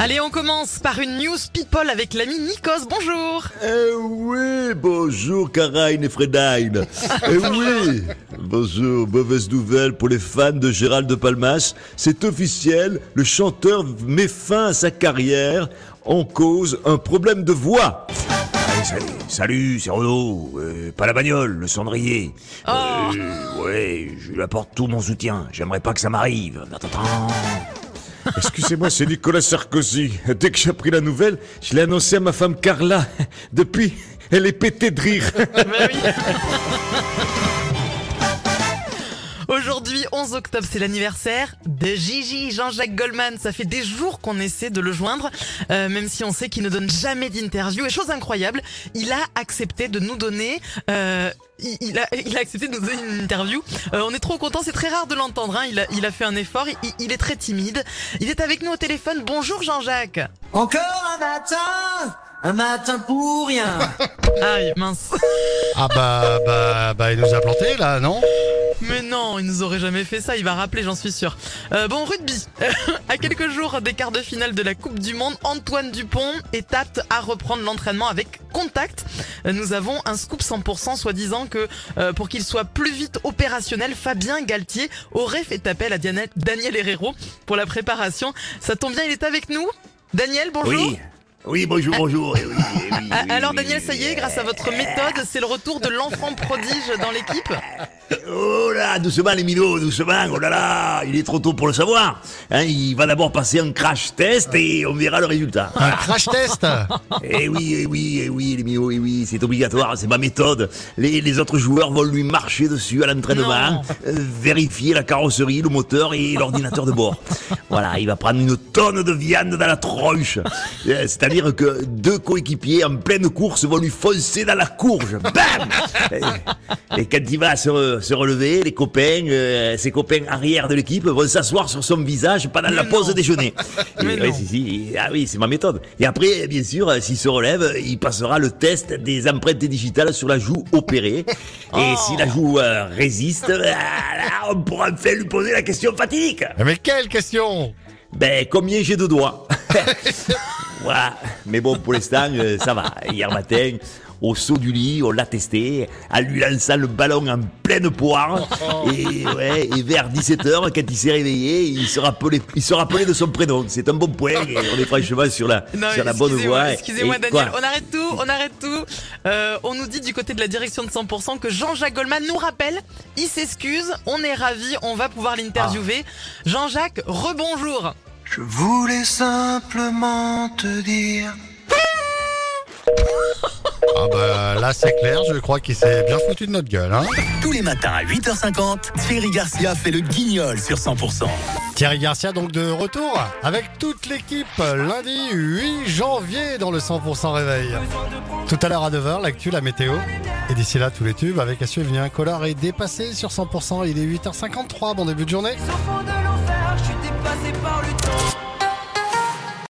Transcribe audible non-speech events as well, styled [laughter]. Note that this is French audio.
Allez, on commence par une news people avec l'ami Nikos. Bonjour. Eh oui, bonjour Karine et Fredine. [laughs] Eh oui, bonjour, mauvaise nouvelle pour les fans de Gérald de Palmas. C'est officiel, le chanteur met fin à sa carrière en cause un problème de voix. Salut, c'est Renaud. Euh, pas la bagnole, le cendrier. Oh. Euh, ouais, je lui apporte tout mon soutien. J'aimerais pas que ça m'arrive. Excusez-moi, c'est Nicolas Sarkozy. Dès que j'ai appris la nouvelle, je l'ai annoncé à ma femme Carla. Depuis, elle est pétée de rire. [laughs] Bah. Aujourd'hui, 11 octobre, c'est l'anniversaire de Gigi, Jean-Jacques Goldman. Ça fait des jours qu'on essaie de le joindre, euh, même si on sait qu'il ne donne jamais d'interview. Et chose incroyable, il a accepté de nous donner... Euh, il il a, il a accepté de nous donner une interview. Euh, on est trop content, c'est très rare de l'entendre. Hein. Il, a, il a fait un effort, il, il est très timide. Il est avec nous au téléphone. Bonjour Jean-Jacques. Encore un matin Un matin pour rien [laughs] Aïe, mince. Ah bah bah bah il nous a planté là, non? Mais non, il nous aurait jamais fait ça, il va rappeler, j'en suis sûr. Euh, bon, rugby. [laughs] à quelques jours des quarts de finale de la Coupe du Monde, Antoine Dupont est apte à reprendre l'entraînement avec contact. Nous avons un scoop 100% soi-disant que euh, pour qu'il soit plus vite opérationnel, Fabien Galtier aurait fait appel à Daniel Herrero pour la préparation. Ça tombe bien, il est avec nous. Daniel, bonjour. Oui. Oui, bonjour, bonjour. Ah, Alors Daniel, ça y est, grâce à votre méthode, c'est le retour de l'enfant prodige dans l'équipe. Oh là, doucement les minots, doucement, oh là là, il est trop tôt pour le savoir. Hein, il va d'abord passer un crash test et on verra le résultat. Un crash test [laughs] Eh oui, eh oui, eh oui, les minots, eh oui, c'est obligatoire, c'est ma méthode. Les, les autres joueurs vont lui marcher dessus à l'entraînement, euh, vérifier la carrosserie, le moteur et l'ordinateur de bord. Voilà, il va prendre une tonne de viande dans la tronche. Euh, C'est-à-dire que deux coéquipiers en pleine course vont lui foncer dans la courge. Bam et, quand il va se, re- se relever, les copains, euh, ses copains arrière de l'équipe vont s'asseoir sur son visage pendant la pause déjeuner. [laughs] Et, ouais, si, ah oui, c'est ma méthode. Et après, bien sûr, euh, s'il se relève, il passera le test des empreintes digitales sur la joue opérée. Oh. Et si la joue euh, résiste, euh, là, on pourra enfin lui poser la question fatidique. Mais quelle question? Ben, combien j'ai de doigts? [laughs] Voilà. Mais bon, pour l'instant, euh, ça va. Hier matin, au saut du lit, on l'a testé, en lui lançant le ballon en pleine poire. Et, ouais, et vers 17h, quand il s'est réveillé, il se rappelait, il se rappelait de son prénom. C'est un bon point. Et on est franchement sur la, Non, sur la bonne voie. Excusez-moi, Daniel. On arrête tout, on arrête tout. Euh, on nous dit du côté de la direction de 100% que Jean-Jacques Goldman nous rappelle, il s'excuse, on est ravis, on va pouvoir l'interviewer. Jean-Jacques, rebonjour. Je voulais simplement te dire Ah bah là c'est clair, je crois qu'il s'est bien foutu de notre gueule. Hein Tous les matins à 8h50, Thierry Garcia fait le guignol sur 100%. Thierry Garcia donc de retour avec toute l'équipe lundi 8 janvier dans le 100% réveil. Tout à l'heure à 9h, l'actu, la météo. Et d'ici là, tous les tubes avec à suivre, un collar est dépassé sur 100%. Il est 8h53, bon début de journée. Je suis dépassé par le temps.